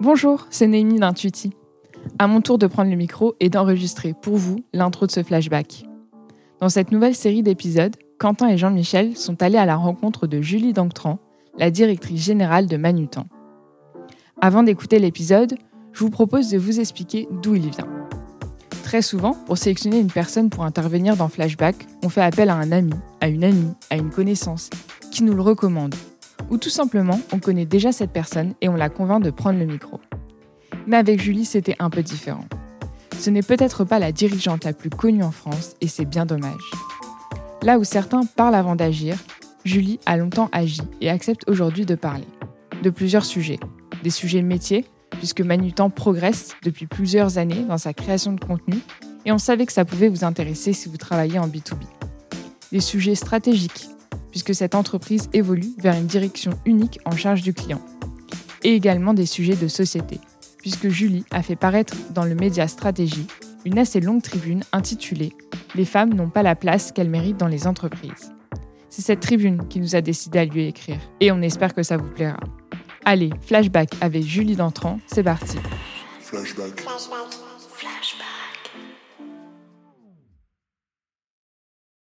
Bonjour, c'est Némi d'Intuiti. À mon tour de prendre le micro et d'enregistrer pour vous l'intro de ce flashback. Dans cette nouvelle série d'épisodes, Quentin et Jean-Michel sont allés à la rencontre de Julie Danctran, la directrice générale de Manutan. Avant d'écouter l'épisode, je vous propose de vous expliquer d'où il vient. Très souvent, pour sélectionner une personne pour intervenir dans Flashback, on fait appel à un ami, à une amie, à une connaissance, qui nous le recommande. Ou tout simplement, on connaît déjà cette personne et on la convainc de prendre le micro. Mais avec Julie, c'était un peu différent. Ce n'est peut-être pas la dirigeante la plus connue en France et c'est bien dommage. Là où certains parlent avant d'agir, Julie a longtemps agi et accepte aujourd'hui de parler. De plusieurs sujets. Des sujets métiers, puisque Manutan progresse depuis plusieurs années dans sa création de contenu, et on savait que ça pouvait vous intéresser si vous travaillez en B2B. Des sujets stratégiques, puisque cette entreprise évolue vers une direction unique en charge du client. Et également des sujets de société, puisque Julie a fait paraître dans le média Stratégie une assez longue tribune intitulée Les femmes n'ont pas la place qu'elles méritent dans les entreprises. C'est cette tribune qui nous a décidé à lui écrire, et on espère que ça vous plaira. Allez, flashback avec Julie Dantran, c'est parti. Flashback. Flashback. Flashback.